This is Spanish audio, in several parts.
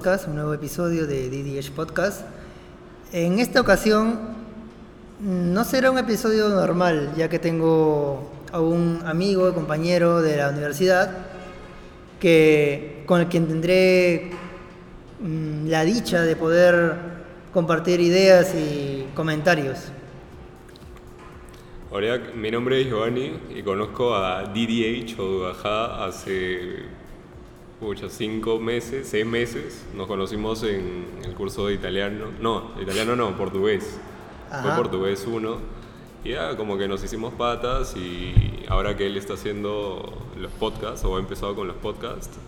podcast, un nuevo episodio de DDH Podcast. En esta ocasión no será un episodio normal, ya que tengo a un amigo, compañero de la universidad, que, con el quien tendré mm, la dicha de poder compartir ideas y comentarios. Hola, mi nombre es Giovanni y conozco a DDH o Dudajá hace Pucha, cinco meses, seis meses, nos conocimos en el curso de italiano. No, italiano no, portugués. Fue portugués uno. Y ya, como que nos hicimos patas y ahora que él está haciendo los podcasts, o ha empezado con los podcasts,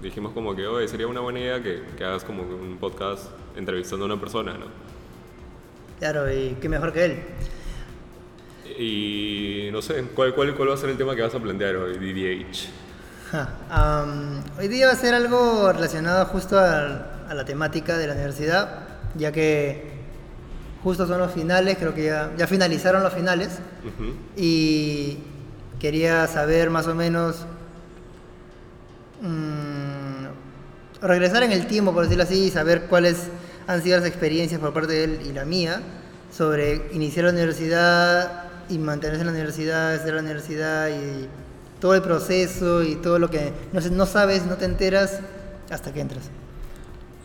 dijimos como que, oye, sería una buena idea que, que hagas como un podcast entrevistando a una persona, ¿no? Claro, y qué mejor que él. Y no sé, ¿cuál, cuál, cuál va a ser el tema que vas a plantear hoy, DDH? Hoy día va a ser algo relacionado justo a, la temática de la universidad, ya que justo son los finales, creo que ya, ya finalizaron los finales, y quería saber más o menos, mm, regresar en el tiempo, por decirlo así, y saber cuáles han sido las experiencias por parte de él y la mía sobre iniciar la universidad y mantenerse en la universidad, hacer la universidad y todo el proceso y todo lo que no, no sabes, no te enteras hasta que entras.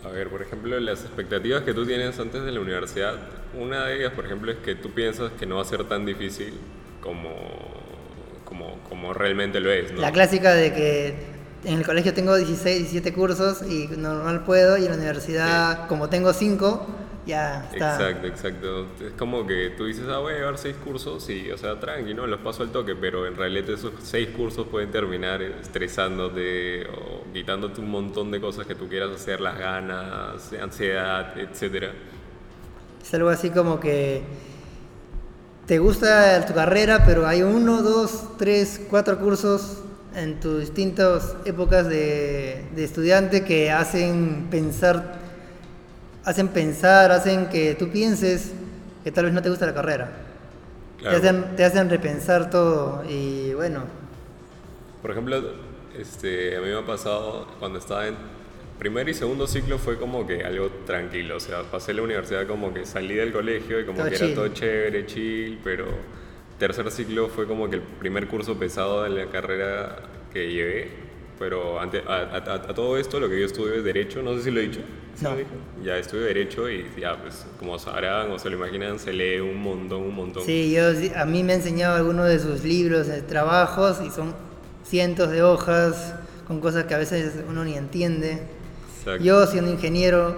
A ver, por ejemplo, las expectativas que tú tienes antes de la universidad, una de ellas, por ejemplo, es que tú piensas que no va a ser tan difícil como, como, como realmente lo es. ¿no? La clásica de que en el colegio tengo 16, 17 cursos y normal puedo, y en la universidad, como tengo 5, ya está. Exacto, exacto. Es como que tú dices, ah, voy a llevar seis cursos y, o sea, tranqui, ¿no? Los paso al toque, pero en realidad esos seis cursos pueden terminar estresándote o quitándote un montón de cosas que tú quieras hacer, las ganas, ansiedad, etcétera. Es algo así como que te gusta tu carrera, pero hay uno, dos, tres, cuatro cursos en tus distintas épocas de, de estudiante que hacen pensar hacen pensar, hacen que tú pienses que tal vez no te gusta la carrera. Te, hacen, te hacen repensar todo y bueno. Por ejemplo, este, a mí me ha pasado cuando estaba en primer y segundo ciclo fue como que algo tranquilo, o sea, pasé la universidad como que salí del colegio y como que era todo chévere, chill, pero tercer ciclo fue como que el primer curso pesado de la carrera que llevé pero ante, a, todo esto lo que yo estudio es Derecho, no sé si lo he dicho. no. Ya estudio Derecho y ya, pues como sabrán o se lo imaginan, se lee un montón, un montón. Sí, yo, a mí me ha enseñado algunos de sus libros, de trabajos, y son cientos de hojas con cosas que a veces uno ni entiende. Yo, siendo ingeniero,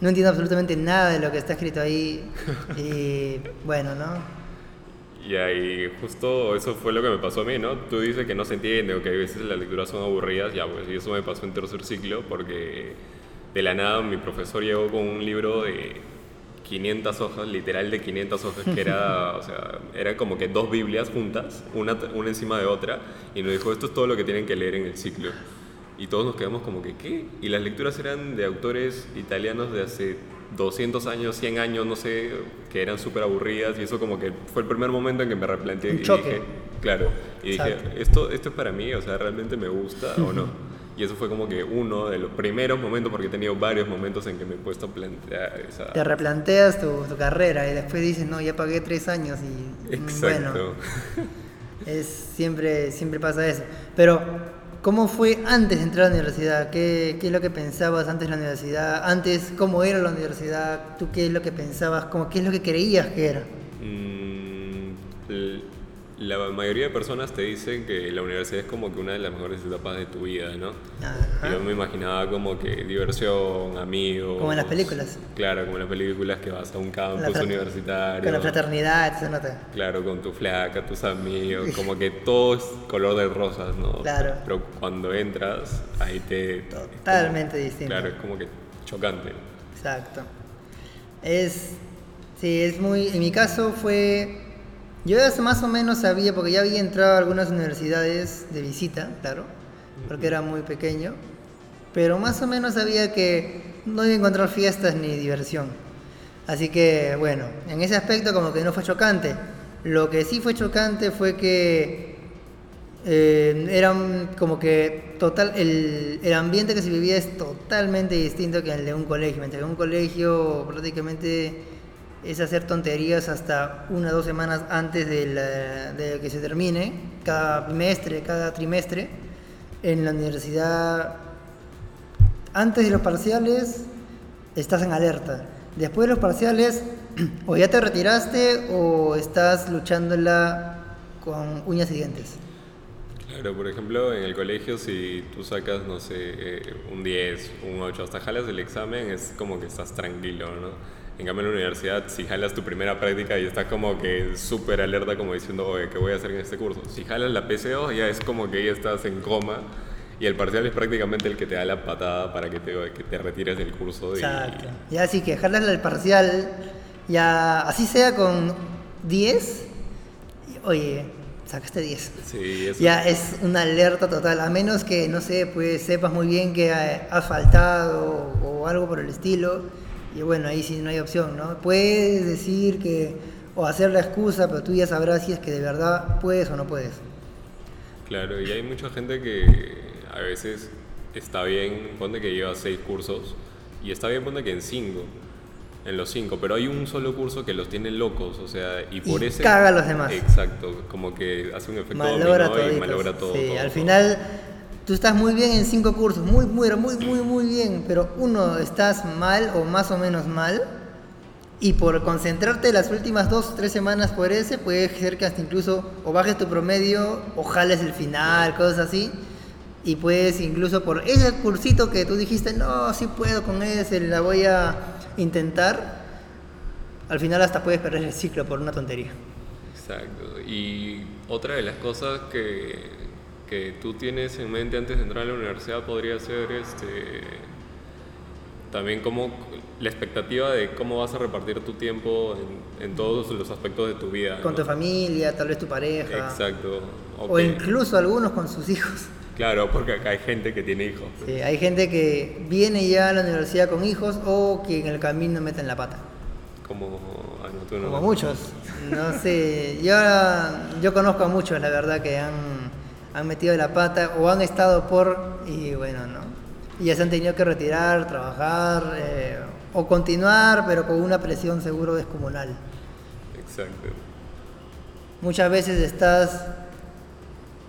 no entiendo absolutamente nada de lo que está escrito ahí. y bueno, ¿no? Y ahí justo eso fue lo que me pasó a mí, ¿no? Tú dices que no se entiende o que a veces las lecturas son aburridas, ya pues, y eso me pasó en tercer ciclo porque de la nada mi profesor llegó con un libro de 500 hojas, literal de 500 hojas, que era, o sea, era como que dos Biblias juntas, una, una encima de otra, y nos dijo, esto es todo lo que tienen que leer en el ciclo. Y todos nos quedamos como que, ¿qué? Y las lecturas eran de autores italianos de hace 200 años, 100 años, no sé, que eran súper aburridas y eso como que fue el primer momento en que me replanteé y dije, claro, y dije, esto, esto es para mí, o sea, realmente me gusta o no. Y eso fue como que uno de los primeros momentos, porque he tenido varios momentos en que me he puesto a plantear esa... Te replanteas tu, tu carrera y después dices, no, ya pagué tres años y... Exacto. Bueno, es, siempre, siempre pasa eso. Pero ¿Cómo fue antes de entrar a la universidad? ¿Qué, ¿Qué, es lo que pensabas antes de la universidad? Antes, ¿cómo era la universidad? ¿Tú qué es lo que pensabas? ¿Cómo, ¿Qué es lo que creías que era? Mm, la mayoría de personas te dicen que la universidad es como que una de las mejores etapas de tu vida, ¿no? Yo me imaginaba como que diversión, amigos. Como en las películas. Claro, como en las películas que vas a un campus universitario. Con la fraternidad, se nota. Claro, con tu flaca, tus amigos, como que todo es color de rosas, ¿no? Claro. Pero cuando entras, ahí te... Totalmente distinto. Claro, es como que chocante. Exacto. Es... Sí, es muy... En mi caso fue yo más o menos sabía, porque ya había entrado a algunas universidades de visita, claro, porque era muy pequeño, pero más o menos sabía que no iba a encontrar fiestas ni diversión. Así que, bueno, en ese aspecto como que no fue chocante. Lo que sí fue chocante fue que Eh, era un- como que total, el, el ambiente que se vivía es totalmente distinto que el de un colegio. Mientras un colegio prácticamente es hacer tonterías hasta una o dos semanas antes de, la- de que se termine, cada bimestre, cada trimestre. En la universidad, antes de los parciales, estás en alerta. Después de los parciales, o ya te retiraste o estás luchándola con uñas y dientes. Claro, por ejemplo, en el colegio si tú sacas, no sé, eh, un 10, un 8, hasta jalas el examen, es como que estás tranquilo, ¿no? En cambio en la universidad, si jalas tu primera práctica y estás como que súper alerta como diciendo, oye, ¿qué voy a hacer en este curso? Si jalas la PCO, ya es como que ya estás en coma y el parcial es prácticamente el que te da la patada para que te, que te retires del curso. y- Exacto. Ya así que dejarlas el parcial, ya así sea con 10, y, oye, sacaste 10. Sí, eso. Ya es una alerta total, a menos que, no sé, pues sepas muy bien que eh, has faltado o algo por el estilo. Y bueno, ahí sí no hay opción, ¿no? Puedes decir que, o hacer la excusa, pero tú ya sabrás si es que de verdad puedes o no puedes. Claro, y hay mucha gente que a veces está bien, ponte que lleva seis cursos, y está bien, ponte que en cinco, en los cinco, pero hay un solo curso que los tiene locos, o sea, y por Y ese... caga a los demás. Exacto, como que hace un efecto Malogra dominó y todo. Sí, todo, al todo. final tú estás muy bien en cinco cursos, muy, muy, muy, muy, muy bien, pero uno estás mal o más o menos mal, y por concentrarte las últimas dos, tres semanas por ese, puede ser que hasta incluso o bajes tu promedio o jales el final, cosas así. Y puedes incluso por ese cursito que tú dijiste, no, sí puedo con ese, la voy a intentar, al final hasta puedes perder el ciclo por una tontería. Exacto. Y otra de las cosas que, que tú tienes en mente antes de entrar a la universidad podría ser este también como la expectativa de cómo vas a repartir tu tiempo en, en todos los aspectos de tu vida. Con ¿no? tu familia, tal vez tu pareja. Exacto. O incluso algunos con sus hijos. Claro, porque acá hay gente que tiene hijos. Sí, hay gente que viene ya a la universidad con hijos o que en el camino meten la pata. Como, ah, no, tú no. Como muchos. No sé, yo, yo conozco a muchos, la verdad, que han, han metido la pata o han estado por y bueno, ¿no? Y ya se han tenido que retirar, trabajar eh, o continuar, pero con una presión seguro descomunal. Exacto. Muchas veces estás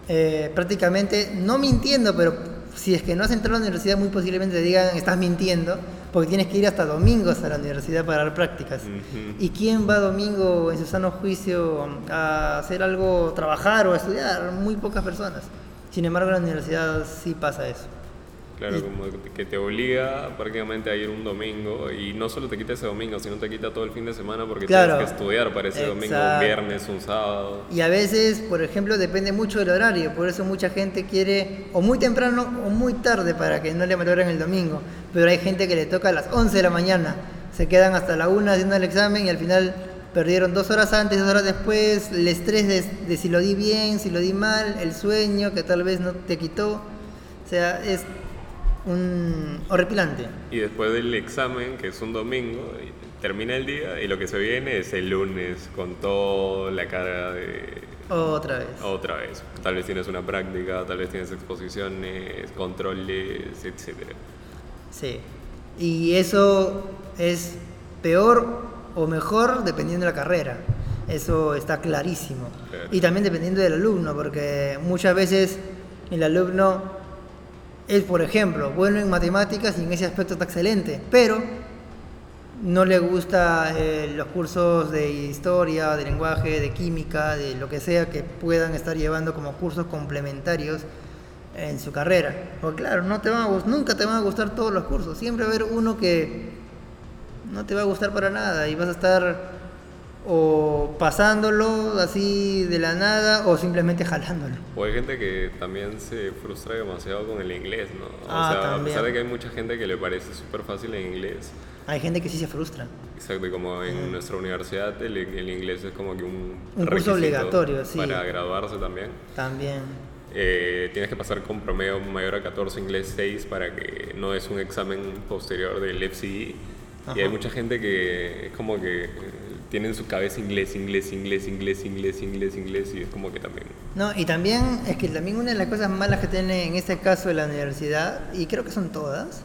eh, prácticamente, no mintiendo, pero si es que no has entrado a la universidad, muy posiblemente te digan estás mintiendo, porque tienes que ir hasta domingos a la universidad para dar prácticas. ¿Y quién va domingo en su sano juicio a hacer algo, trabajar o a estudiar? Muy pocas personas. Sin embargo, en la universidad sí pasa eso. Claro, Y- como que te obliga prácticamente a ir un domingo y no solo te quita ese domingo, sino te quita todo el fin de semana porque Claro. tienes que estudiar para ese domingo, un viernes, un sábado. Y a veces, por ejemplo, depende mucho del horario, por eso mucha gente quiere o muy temprano o muy tarde para que no le valoren el domingo. Pero hay gente que le toca a las 11 de la mañana, se quedan hasta la 1 haciendo el examen y al final perdieron dos horas antes, dos horas después, el estrés de, de si lo di bien, si lo di mal, el sueño que tal vez no te quitó. O sea, es un horripilante. Y después del examen, que es un domingo, termina el día y lo que se viene es el lunes con toda la carga de Otra vez. otra vez. Tal vez tienes una práctica, tal vez tienes exposiciones, controles, etcétera. Sí. Y eso es peor o mejor dependiendo de la carrera. Eso está clarísimo. Claro. Y también dependiendo del alumno, porque muchas veces el alumno es, por ejemplo, bueno en matemáticas y en ese aspecto está excelente, pero no le gusta eh, los cursos de historia, de lenguaje, de química, de lo que sea que puedan estar llevando como cursos complementarios en su carrera. Porque claro, no te van a, nunca te van a gustar todos los cursos, siempre va a haber uno que no te va a gustar para nada y vas a estar o pasándolo así de la nada o simplemente jalándolo. O hay gente que también se frustra demasiado con el inglés, ¿no? O Ah, sea, a también. pesar de que hay mucha gente que le parece súper fácil el inglés, Hay gente que sí se frustra. exacto, y como en nuestra universidad el, el inglés es como que un, Un curso obligatorio, sí. Para graduarse también. También. Eh, tienes que pasar con promedio mayor a 14, inglés 6 para que no es un examen posterior del FCE. Y Ajá. hay mucha gente que es como que tienen su cabeza inglés, inglés, inglés, inglés, inglés, inglés, inglés, y es como que también... No, y también es que también una de las cosas malas que tiene en este caso de la universidad, y creo que son todas,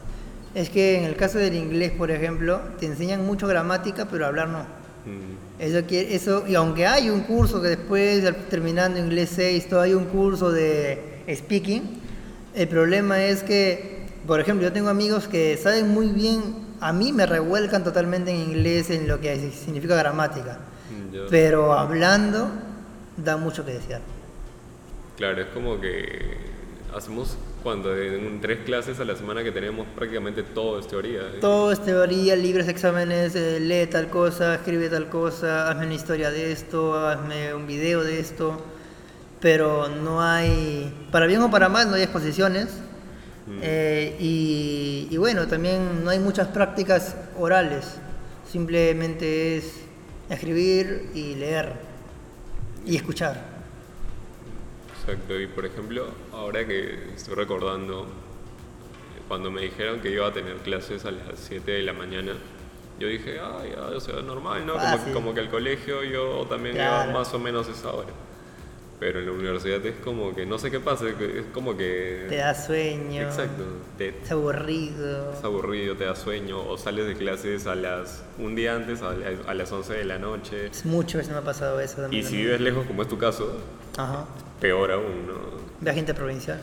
es que en el caso del inglés, por ejemplo, te enseñan mucho gramática, pero hablar no. mm, Eso, quiere- eso, y aunque hay un curso que después, terminando inglés 6, todo hay un curso de speaking, el problema es que, por ejemplo, yo tengo amigos que saben muy bien, a mí me revuelcan totalmente en inglés en lo que significa gramática, yo- pero hablando da mucho que desear. Claro, es como que hacemos cuando en tres clases a la semana que tenemos prácticamente todo es teoría. Todo es teoría, libros, exámenes, eh, lee tal cosa, escribe tal cosa, hazme una historia de esto, hazme un video de esto, pero no hay, para bien o para mal, no hay exposiciones. Mm. Eh, y, y bueno, también no hay muchas prácticas orales, simplemente es escribir y leer y escuchar. Exacto, y por ejemplo, ahora que estoy recordando, cuando me dijeron que iba a tener clases a las 7 de la mañana, yo dije, ah, ya, o sea, normal, ¿no? Como, que- como que al colegio yo también Claro. iba más o menos esa hora. Pero en la universidad es como que, no sé qué pasa, es como que... Te da sueño, Exacto, te, es aburrido. es aburrido, te da sueño, o sales de clases a las, un día antes, a, a las 11 de la noche. Es mucho, veces me ha pasado eso también. Y si vives lejos, como es tu caso, Ajá. peor aún, ¿no? Viaje interprovincial.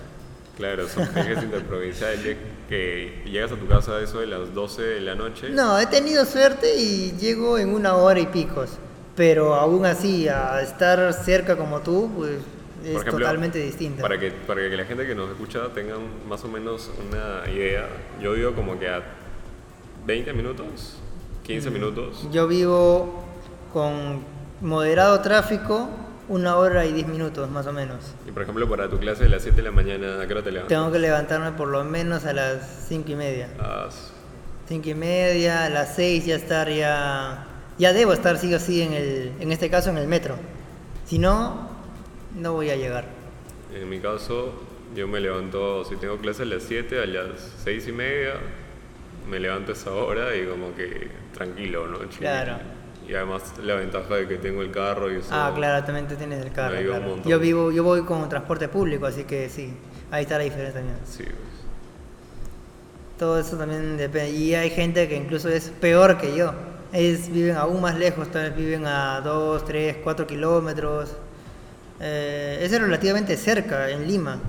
Claro, son viajes interprovinciales que llegas a tu casa a eso de las 12 de la noche. No, he tenido suerte y llego en una hora y picos. Pero aún así, a estar cerca como tú, pues es ejemplo, totalmente distinto. Para que, para que la gente que nos escucha tenga más o menos una idea, yo vivo como que a 20 minutos, 15 Mm. minutos. Yo vivo con moderado tráfico, una hora y diez minutos más o menos. Y por ejemplo, para tu clase de las 7 de la mañana, ¿a qué hora te levantas? Tengo que levantarme por lo menos a las cinco y media. A las- Cinco y media, a las seis ya estar ya... Ya debo estar sí o sí en, el, en este caso en el metro. Si no, no voy a llegar. En mi caso, yo me levanto, si tengo clase a las 7, a las 6 y media, me levanto a esa hora y como que tranquilo, ¿no? Chill. Claro. Y además la ventaja de que tengo el carro y eso. Ah, claro, también tú tienes el carro. Claro. Yo vivo, yo voy con transporte público, así que sí, ahí está la diferencia también. Sí, pues. Todo eso también depende. Y hay gente que incluso es peor que yo. Ellos viven aún más lejos, tal vez viven a 2, 3, 4 kilómetros. Eh, es relativamente cerca, en Lima.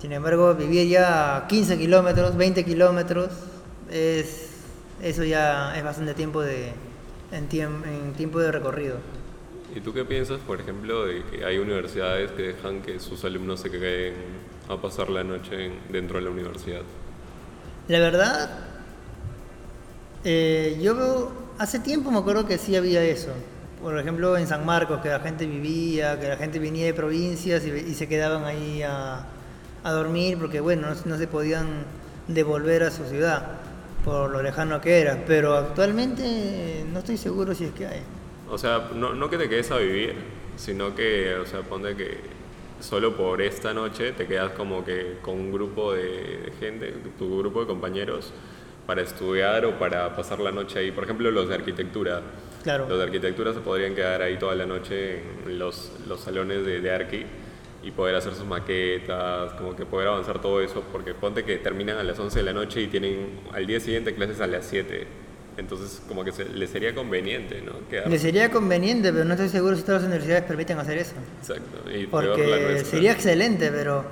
Sin embargo, vivir ya a 15 kilómetros, 20 kilómetros, es, eso ya es bastante tiempo de, en, tiemp- en tiempo de recorrido. ¿Y tú qué piensas, por ejemplo, de que hay universidades que dejan que sus alumnos se queden a pasar la noche en- dentro de la universidad? La verdad, eh, yo veo- hace tiempo me acuerdo que sí había eso. Por ejemplo, en San Marcos, que la gente vivía, que la gente venía de provincias y, se quedaban ahí a, dormir porque, bueno, no, se podían devolver a su ciudad por lo lejano que era. Pero actualmente no estoy seguro si es que hay. O sea, no, no que te quedes a vivir, sino que, o sea, ponte que solo por esta noche te quedas como que con un grupo de gente, tu grupo de compañeros, para estudiar o para pasar la noche ahí. Por ejemplo, los de arquitectura. Claro. Los de arquitectura se podrían quedar ahí toda la noche en los, los salones de, de Arqui y poder hacer sus maquetas, como que poder avanzar todo eso, porque ponte que terminan a las 11 de la noche y tienen al día siguiente clases a las 7. Entonces, como que se, les sería conveniente, ¿no? Quedarse. Le sería conveniente, pero no estoy seguro si todas las universidades permiten hacer eso. Exacto. Y Porque sería excelente, pero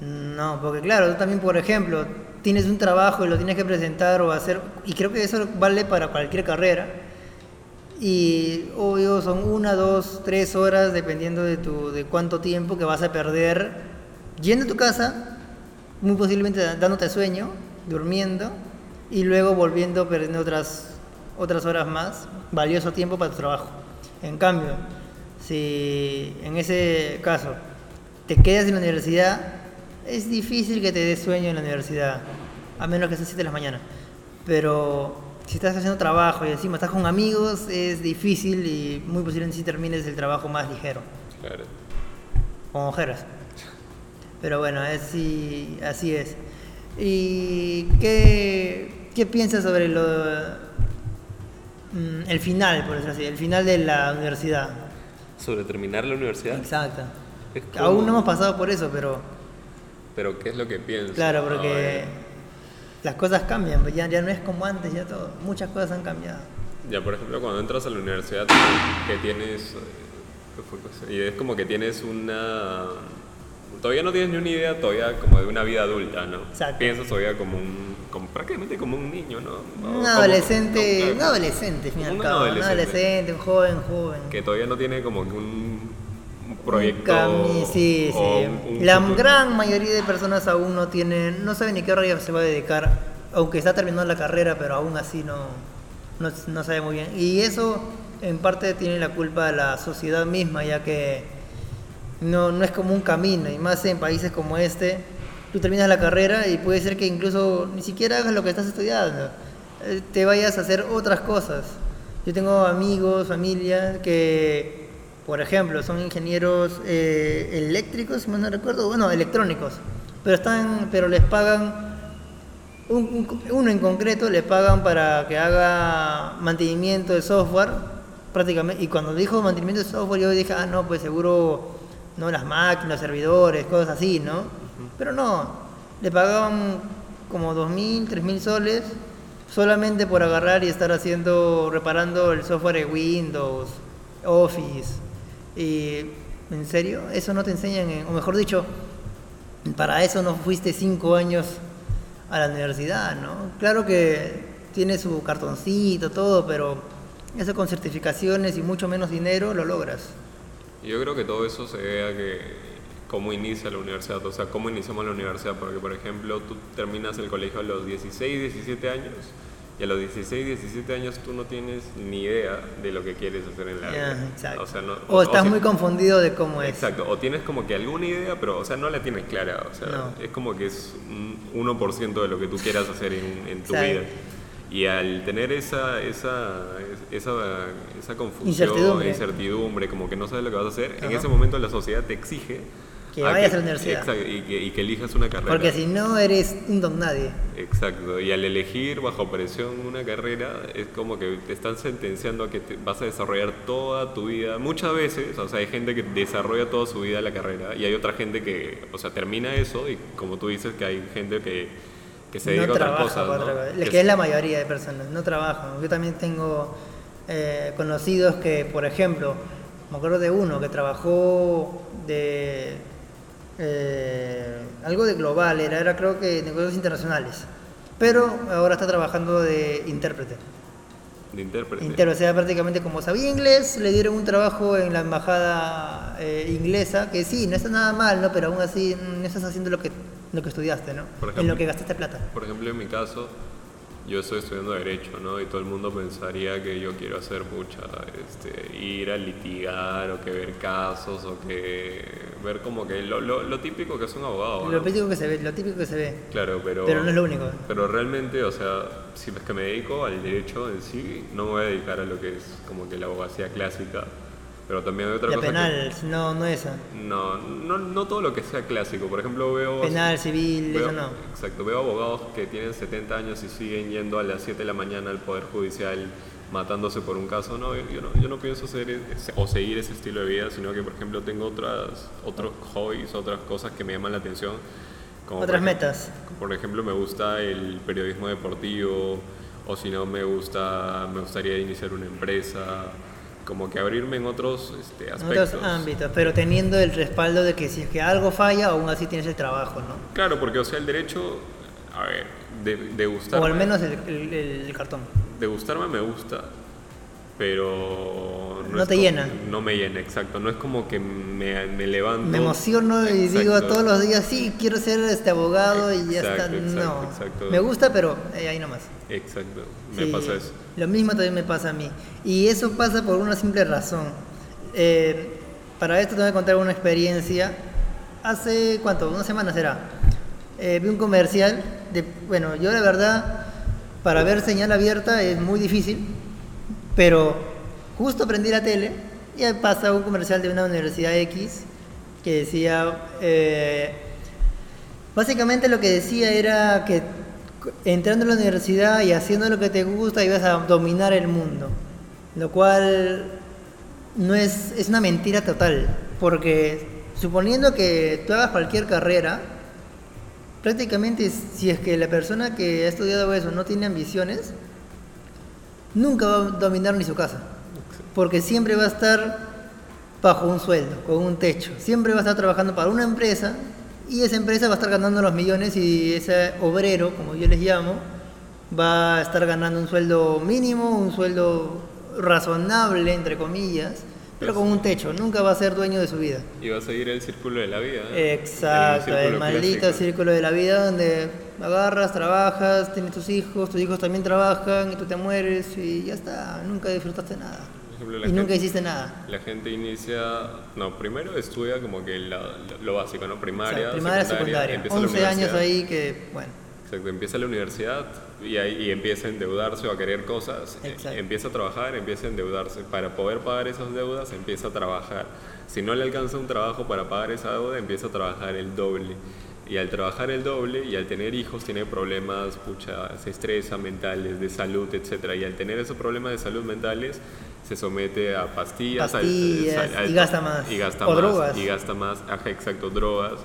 no, porque claro, tú también, por ejemplo, tienes un trabajo y lo tienes que presentar o hacer, y creo que eso vale para cualquier carrera, y obvio son una, dos, tres horas, dependiendo de, tu, de cuánto tiempo que vas a perder yendo a tu casa, muy posiblemente dándote sueño, durmiendo, y luego volviendo perdiendo otras, otras horas más, valioso tiempo para tu trabajo. En cambio, si en ese caso te quedas en la universidad, es difícil que te dé sueño en la universidad, a menos que sean 7 de la mañana. Pero si estás haciendo trabajo y encima estás con amigos, es difícil y muy posiblemente si termines el trabajo más ligero, Claro. con ojeras. Pero bueno, así, así es. ¿Y qué, qué piensas sobre lo, mm, el final, por decirlo así, el final de la universidad. Sobre terminar la universidad. Exacto. Aún no hemos pasado por eso, pero Pero ¿qué es lo que piensas? claro, porque. Las cosas cambian, pues ya, ya no es como antes, ya todo, muchas cosas han cambiado. Ya, por ejemplo, cuando entras a la universidad, que tienes. Y es como que tienes una. Todavía no tienes ni una idea todavía como de una vida adulta, ¿no? Exacto. Piensas todavía como un. como- prácticamente como un niño, ¿no? O Un adolescente, como- un adolescente, fin y al Un cabo, un adolescente. adolescente, un joven, joven. Que todavía no tiene como Un proyecto. cami- sí, o sí. un- un La futuro. gran mayoría de personas aún no tienen, no saben ni qué raya se va a dedicar, aunque está terminando la carrera, pero aún así no, no, no sabe muy bien. Y eso en parte tiene la culpa la sociedad misma, ya que no, no es como un camino, y más en países como este, tú terminas la carrera y puede ser que incluso ni siquiera hagas lo que estás estudiando, eh, te vayas a hacer otras cosas. Yo tengo amigos, familia que, por ejemplo, son ingenieros eh, eléctricos, si no recuerdo, bueno, electrónicos, pero están, pero les pagan un- un- uno en concreto le pagan para que haga mantenimiento de software, prácticamente. Y cuando dijo mantenimiento de software, yo dije, ah, no, pues seguro, no las máquinas, servidores, cosas así, ¿no? Pero no, le pagaban como 2.000, 3.000 soles solamente por agarrar y estar haciendo, reparando el software de Windows, Office. Y, ¿en serio? Eso no te enseñan, en- o mejor dicho, para eso no fuiste cinco años a la universidad, ¿no? Claro que tiene su cartoncito, todo, pero eso con certificaciones y mucho menos dinero lo logras. Yo creo que todo eso se debe a que cómo inicia la universidad, o sea, cómo iniciamos la universidad, porque por ejemplo tú terminas el colegio a los 16, 17 años y a los 16, 17 años tú no tienes ni idea de lo que quieres hacer en la vida. exacto. O, sea, no- o estás si- muy confundido de cómo es. Exacto, o tienes como que alguna idea, pero o sea, no la tienes clara, o sea, No. es como que es un 1% de lo que tú quieras hacer en, en tu Exacto. vida. Y al tener esa, esa, esa, esa confusión, Incertidumbre. incertidumbre, como que no sabes lo que vas a hacer, en ese momento la sociedad te exige Que vayas a la universidad. Exacto, y que, y que elijas una carrera. Porque si no eres un don nadie. Exacto, y al elegir bajo presión una carrera es como que te están sentenciando a que te vas a desarrollar toda tu vida. Muchas veces, o sea, hay gente que desarrolla toda su vida la carrera y hay otra gente que, o sea, termina eso y como tú dices que hay gente que, que se dedica no a otras trabaja cosas. Que que es la mayoría de personas, no trabajan. Yo también tengo eh, conocidos que, por ejemplo, me acuerdo de uno que trabajó de eh, algo de global, era, era creo que negocios internacionales, pero ahora está trabajando de intérprete. de intérprete. Inter- o sea, prácticamente como sabía inglés, le dieron un trabajo en la embajada eh, inglesa, que sí, no está nada mal, ¿no? Pero aún así mm, no estás haciendo lo que, lo que estudiaste, ¿no? Por en ejemplo. lo que gastaste plata. Por ejemplo, en mi caso, yo estoy estudiando Derecho, ¿no? Y todo el mundo pensaría que yo quiero hacer mucha, este, ir a litigar o que ver casos o que ver como que lo, lo, lo típico que es un abogado, Lo típico que se ve, lo típico que se ve. Claro, pero... Pero no es lo único. Pero realmente, o sea, si es que me dedico al derecho en sí, no me voy a dedicar a lo que es como que la abogacía clásica, pero también hay otra La cosa que- penal, no, no esa. no, no, no todo lo que sea clásico. Por ejemplo, veo... Penal, civil, veo- eso no. Exacto, veo abogados que tienen 70 años y siguen yendo a las 7 de la mañana al Poder Judicial matándose por un caso. No, yo, no, yo no pienso hacer o seguir ese estilo de vida, sino que, por ejemplo, tengo otras, otros hobbies, otras cosas que me llaman la atención. Como Otras por ejemplo- metas. Por ejemplo, me gusta el periodismo deportivo, o si no, me, gusta, me gustaría iniciar una empresa, como que abrirme en otros este, En aspectos. otros ámbitos, pero teniendo el respaldo de que si es que algo falla, aún así tienes el trabajo, ¿no? Claro, porque o sea, el derecho, a ver, de, de gustarme, O al menos el, el- el cartón. de gustarme me gusta, pero No te como- llena. No me llena, exacto. No es como que me, me levanto. Me emociono y digo todos los días, sí, quiero ser este abogado y ya está. Exacto, no, exacto. me gusta, pero eh, ahí nomás. Exacto, me Sí, pasa eso. Lo mismo también me pasa a mí. Y eso pasa por una simple razón. Eh, para esto te voy a contar una experiencia. Hace, ¿cuánto? Una semana será. Eh, vi un comercial. De, bueno, yo la verdad, para ver señal abierta es muy difícil. Pero justo prendí la tele y pasa un comercial de una universidad X que decía... eh, Básicamente lo que decía era que entrando a la universidad y haciendo lo que te gusta ibas a dominar el mundo. Lo cual no es, es una mentira total, porque suponiendo que tú hagas cualquier carrera, prácticamente si es que la persona que ha estudiado eso no tiene ambiciones, nunca va a dominar ni su casa, porque siempre va a estar bajo un sueldo, con un techo, siempre va a estar trabajando para una empresa y esa empresa va a estar ganando los millones y ese obrero, como yo les llamo, va a estar ganando un sueldo mínimo, un sueldo razonable, entre comillas, pero con un techo, nunca va a ser dueño de su vida. Y va a seguir el círculo de la vida. Exacto, el, maldito círculo de la vida donde agarras, trabajas, tienes tus hijos, tus hijos también trabajan y tú te mueres y ya está, nunca disfrutaste nada. y nunca hiciste nada. La gente inicia, no, primero estudia como que lo básico, ¿no? Primaria, primaria, secundaria. 11 años ahí que, bueno Exacto, empieza la universidad y, ahí, empieza a endeudarse o a querer cosas, eh, empieza a trabajar, empieza a endeudarse. Para poder pagar esas deudas empieza a trabajar. Si no le alcanza un trabajo para pagar esa deuda, empieza a trabajar el doble. Y al trabajar el doble y al tener hijos tiene problemas, pucha, se estresa mentales, de salud, etc. Y al tener esos problemas de salud mentales se somete a pastillas, y gasta más. Y gasta o más. drogas. Y gasta más, ajá, exacto, drogas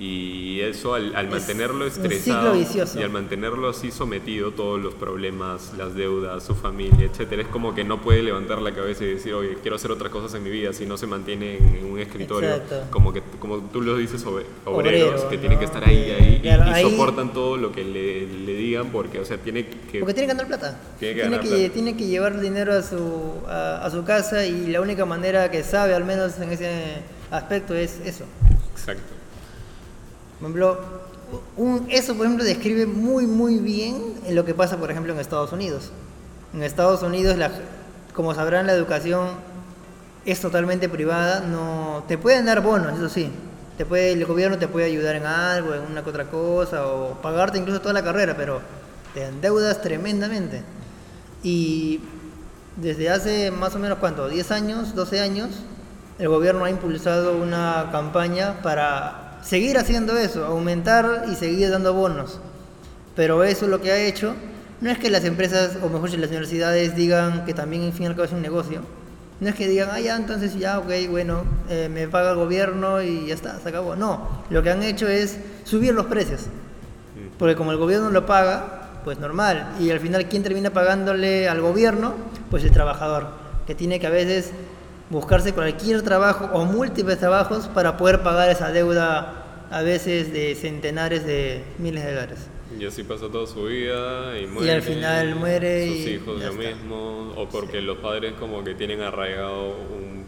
y eso al, mantenerlo estresado y al mantenerlo así sometido, todos los problemas, las deudas, su familia, etcétera, es como que no puede levantar la cabeza y decir, oye, quiero hacer otras cosas en mi vida si no se mantiene en, un escritorio. Como que como tú lo dices, obreros que tienen que estar ahí, ahí, y, soportan todo lo que le, digan porque, o sea, tiene que... Porque tiene que ganar plata. Tiene que, tiene que, llevar dinero a su, a su casa y la única manera que sabe, al menos en ese aspecto, es eso. Exacto. Por ejemplo, eso por ejemplo describe muy muy bien lo que pasa por ejemplo en Estados Unidos. En Estados Unidos, como sabrán, la educación es totalmente privada, no te pueden dar bonos, eso sí. Te puede, el gobierno te puede ayudar en algo, en una que otra cosa, o pagarte incluso toda la carrera, pero te endeudas tremendamente. Y desde hace más o menos, ¿cuánto? ¿10 años? ¿12 años? El gobierno ha impulsado una campaña para seguir haciendo eso, aumentar y seguir dando bonos. Pero eso lo que ha hecho no es que las empresas, o mejor las universidades digan que también en fin y al cabo es un negocio. No es que digan, ah, ya, entonces ya, ok, bueno, eh, me paga el gobierno y ya está, se acabó. No, lo que han hecho es subir los precios. Porque como el gobierno lo paga, pues normal. Y al final, ¿quién termina pagándole al gobierno? Pues el trabajador, que tiene que a veces buscarse cualquier trabajo o múltiples trabajos para poder pagar esa deuda a veces de centenares de miles de dólares. Y así pasa toda su vida y muere. Y al final muere sus hijos lo mismo, o porque los padres como que tienen arraigado un,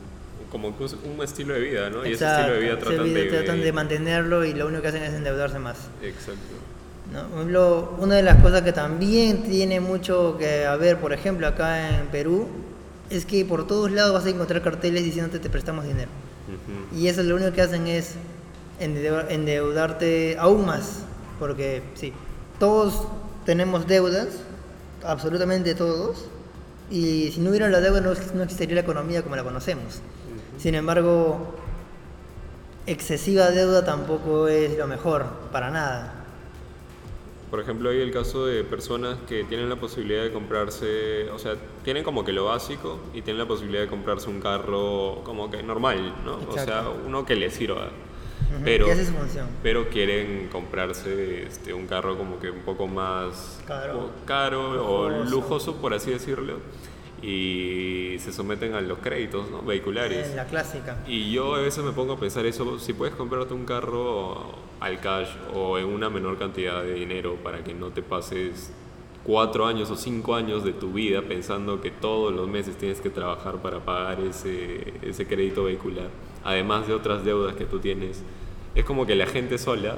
como un estilo de vida, ¿no? y ese estilo de vida tratan, de, tratan de mantenerlo y lo único que hacen es endeudarse más. Exacto. ¿no? Una de las cosas que también tiene mucho que ver, por ejemplo, acá en Perú, es que por todos lados vas a encontrar carteles diciéndote te prestamos dinero. Y eso lo único que hacen es endeudarte aún más. Porque sí, todos tenemos deudas, absolutamente todos, y si no hubiera la deuda no, no existiría la economía como la conocemos. Sin embargo, excesiva deuda tampoco es lo mejor, para nada. Por ejemplo, hay el caso de personas que tienen la posibilidad de comprarse, o sea, tienen como que lo básico y tienen la posibilidad de comprarse un carro como que normal, ¿no? O sea, uno que les sirva. Pero, pero quieren comprarse este, un carro como que un poco más caro, o, lujoso, por así decirlo y se someten a los créditos ¿no? vehiculares. la clásica. Y yo a veces me pongo a pensar eso, si puedes comprarte un carro al cash o en una menor cantidad de dinero para que no te pases cuatro años o cinco años de tu vida pensando que todos los meses tienes que trabajar para pagar ese, ese crédito vehicular, además de otras deudas que tú tienes. Es como que la gente sola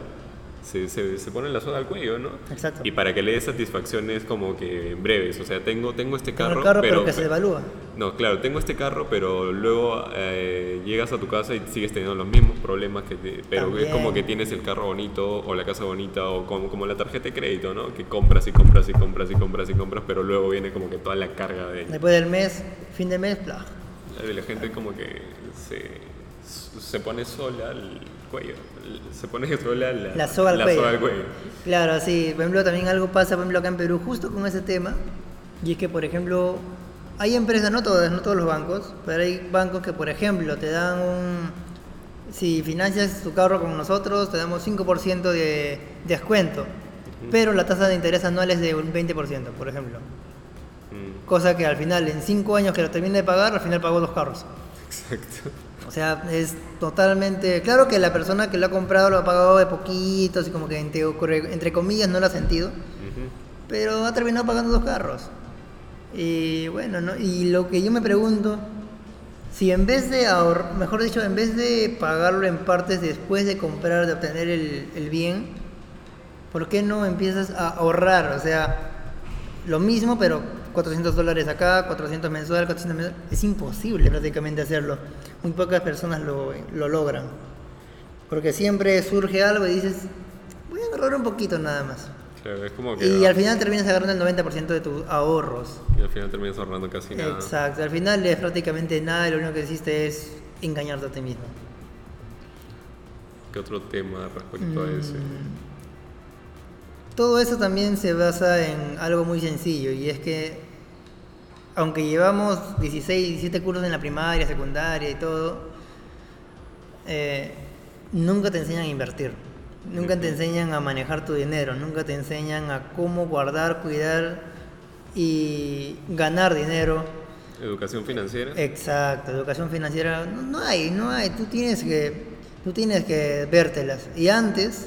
se, se, se pone la soga al cuello, ¿no? Exacto. Y para que le dé satisfacciones como que breves, o sea, tengo, tengo este carro, pero, que se evalúa. No, claro, tengo este carro, pero luego eh, llegas a tu casa y sigues teniendo los mismos problemas que pero es como que tienes el carro bonito o la casa bonita o como, como la tarjeta de crédito, ¿no? Que compras y compras y compras y compras y compras, pero luego viene como que toda la carga de Después del mes, fin de mes, bla. La gente como que se se pone sola el cuello. Se pone sola la, La soga al la cuello. soga al cuello. Claro, sí. Por ejemplo, también algo pasa, por ejemplo, acá en Perú, justo con ese tema. Y es que, por ejemplo, hay empresas, no todas, no todos los bancos, pero hay bancos que, por ejemplo, te dan un... Si financias tu carro con nosotros, te damos 5% de descuento. Pero la tasa de interés anual es de un 20%, por ejemplo. Mm, Cosa que al final, en 5 años que lo termine de pagar, al final pagó dos carros. exacto. O sea, es totalmente... Claro que la persona que lo ha comprado lo ha pagado de poquito, así como que entre, entre comillas no lo ha sentido. Ujú. pero ha terminado pagando dos carros. Y bueno, ¿no? y lo que yo me pregunto, si en vez de ahorrar, mejor dicho, en vez de pagarlo en partes después de comprar, de obtener el, el bien, ¿por qué no empiezas a ahorrar? O sea, lo mismo, pero 400 dólares acá, 400 mensual, 400 mensual. Es imposible prácticamente hacerlo. Muy pocas personas lo, lo logran. Porque siempre surge algo y dices, voy a ahorrar un poquito nada más. Claro, es como que. Y al final terminas agarrando el 90% de tus ahorros. y al final terminas ahorrando casi nada. Exacto. Al final es prácticamente nada lo único que hiciste es engañarte a ti mismo. ¿Qué otro tema respecto a ese? Mm. Todo eso también se basa en algo muy sencillo y es que aunque llevamos 16, 17 cursos en la primaria, secundaria y todo, eh, nunca te enseñan a invertir, nunca te enseñan a manejar tu dinero, nunca te enseñan a cómo guardar, cuidar y ganar dinero. Educación financiera. Exacto, educación financiera no, no hay, no hay, tú tienes que tú tienes que vértelas. Y antes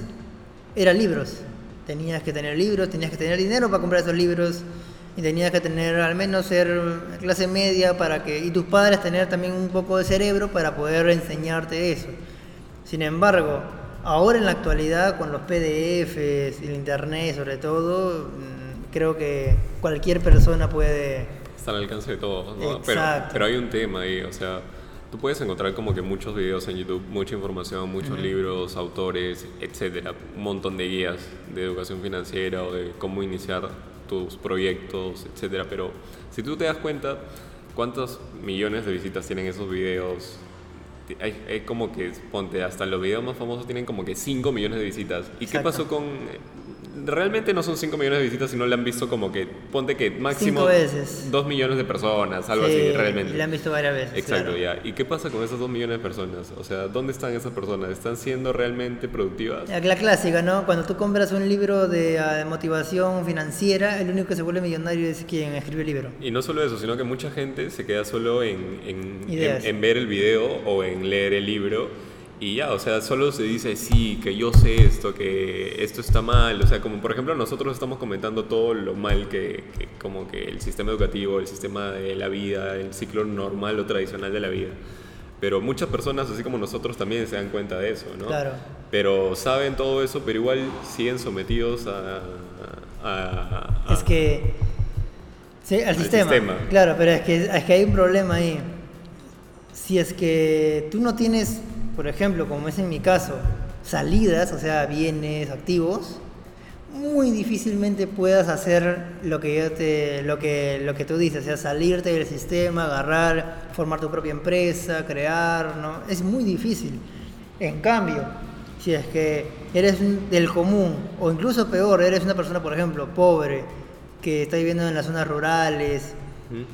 era libros. Tenías que tener libros, tenías que tener dinero para comprar esos libros y tenías que tener al menos ser clase media para que y tus padres tener también un poco de cerebro para poder enseñarte eso. Sin embargo, ahora en la actualidad con los PDFs y el internet sobre todo, mm, creo que cualquier persona puede Está al alcance de todos, ¿no? Pero, Exacto. pero hay un tema ahí, o sea, tú puedes encontrar como que muchos videos en YouTube, mucha información, muchos libros, autores, etcétera, un montón de guías de educación financiera o de cómo iniciar tus proyectos, etcétera. Pero si tú te das cuenta, ¿cuántos millones de visitas tienen esos videos? Hay, hay como que, ponte, hasta los videos más famosos tienen como que 5 millones de visitas. ¿Y qué pasó con...? Realmente no son 5 millones de visitas, sino le han visto como que, ponte que máximo Cinco veces. 2 millones de personas, algo Sí, así, realmente. La han visto varias veces. Exacto, claro. ya. ¿Y qué pasa con esas 2 millones de personas? O sea, ¿dónde están esas personas? ¿Están siendo realmente productivas? La, la clásica, ¿no? Cuando tú compras un libro de, ah, de motivación financiera, el único que se vuelve millonario es quien escribe el libro. Y no solo eso, sino que mucha gente se queda solo en, en, en- en ver el video o en leer el libro y ya, o sea, solo se dice, sí, que yo sé esto, que esto está mal. O sea, como por ejemplo nosotros estamos comentando todo lo mal que, que como que el sistema educativo, el sistema de la vida, el ciclo normal o tradicional de la vida. Pero muchas personas, así como nosotros, también se dan cuenta de eso, ¿no? Claro. Pero saben todo eso, pero igual siguen sometidos a... a- a- Es que. Sí, al, Al sistema. sistema. Claro, pero es que, es que hay un problema ahí. Si es que tú no tienes, por ejemplo, como es en mi caso, salidas, o sea, bienes activos, muy difícilmente puedas hacer lo que yo te, lo que, lo que tú dices, o sea, salirte del sistema, agarrar, formar tu propia empresa, crear, ¿no? Es muy difícil. En cambio, si es que eres del común, o incluso peor, eres una persona, por ejemplo, pobre, que está viviendo en las zonas rurales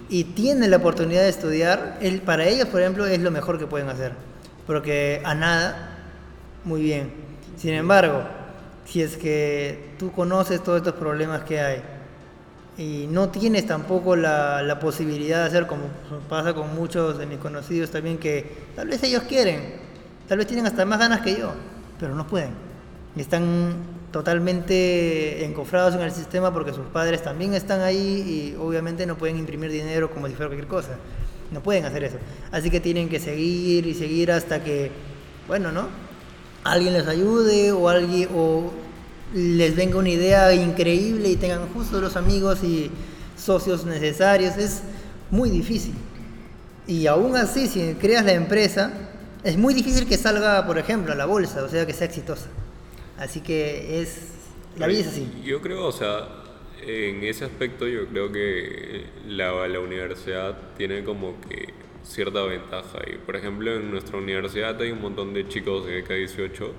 y tiene la oportunidad de estudiar, el, para ellos, por ejemplo, es lo mejor que pueden hacer. Porque a nada, muy bien. Sin embargo, si es que tú conoces todos estos problemas que hay y no tienes tampoco la, la posibilidad de hacer como pasa con muchos de mis conocidos también que tal vez ellos quieren, tal vez tienen hasta más ganas que yo, pero no pueden. Están totalmente encofrados en el sistema porque sus padres también están ahí y obviamente no pueden imprimir dinero como si fuera cualquier cosa. No pueden hacer eso. Así que tienen que seguir y seguir hasta que, bueno, ¿no? Alguien les ayude o alguien o les venga una idea increíble y tengan justo los amigos y socios necesarios. Es muy difícil. Y aún así, si creas la empresa, es muy difícil que salga, por ejemplo, a la bolsa, o sea, que sea exitosa. Así que es. La vida es así. Yo creo, o sea, en ese aspecto yo creo que la, la universidad tiene como que cierta ventaja. Y por ejemplo, en nuestra universidad hay un montón de chicos de K18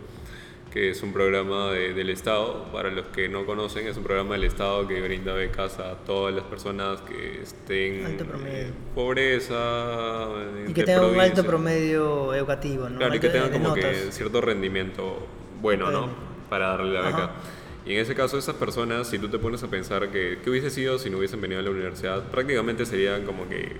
que es un programa del Estado. Para los que no conocen, es un programa del Estado que brinda becas a todas las personas que estén Alto en pobreza. Y de que tengan un alto promedio educativo, ¿no? Claro, y que tengan de como que cierto rendimiento bueno, ¿no? Para darle la beca. Ajá. Y en ese caso, esas personas, si tú te pones a pensar que, ¿qué hubiese sido si no hubiesen venido a la universidad? Prácticamente serían como que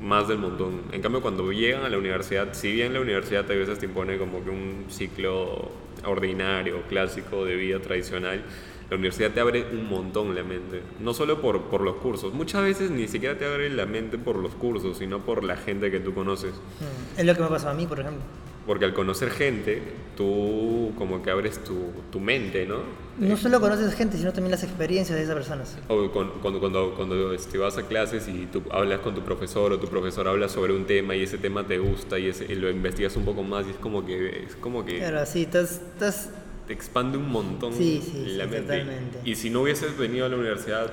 más del montón. En cambio, cuando llegan a la universidad, si bien la universidad a veces te impone como que un ciclo ordinario, clásico, de vida tradicional, la universidad te abre un montón la mente. No solo por, por los cursos. Muchas veces ni siquiera te abre la mente por los cursos, sino por la gente que tú conoces. Mm, Es lo que me pasó a mí, por ejemplo. Porque al conocer gente, tú como que abres tu, tu mente, ¿no? No solo conoces gente, sino también las experiencias de esas personas. O con- cuando, cuando, cuando este, vas a clases y tú hablas con tu profesor o tu profesor habla sobre un tema y ese tema te gusta y, ese- y lo investigas un poco más y es como que, es como que Claro, sí, estás, estás te expande un montón Sí, sí, la sí, mente. totalmente. Y si no hubieses venido a la universidad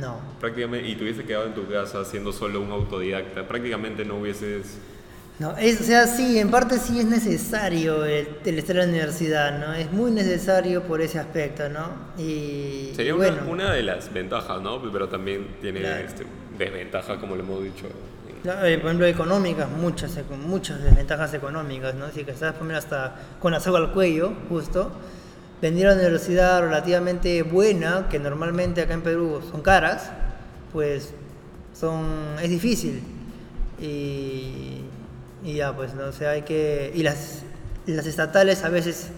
no. prácticamente y te hubieses quedado en tu casa siendo solo un autodidacta, prácticamente no hubieses... No, es, o sea, sí, en parte sí es necesario el, el estar en la universidad, ¿no? Es muy necesario por ese aspecto, ¿no? Y, Sería y bueno, una de las ventajas, ¿no? Pero también tiene Claro. este, desventajas, como lo hemos dicho. claro, eh, por ejemplo, económicas, muchas, muchas desventajas económicas, ¿no? Si que estás por hasta con la soga al cuello, justo, venir a una universidad relativamente buena, que normalmente acá en Perú son caras, pues son, es difícil. Y, y ya, pues, ¿no? O sea, hay que... Y las, las estatales a veces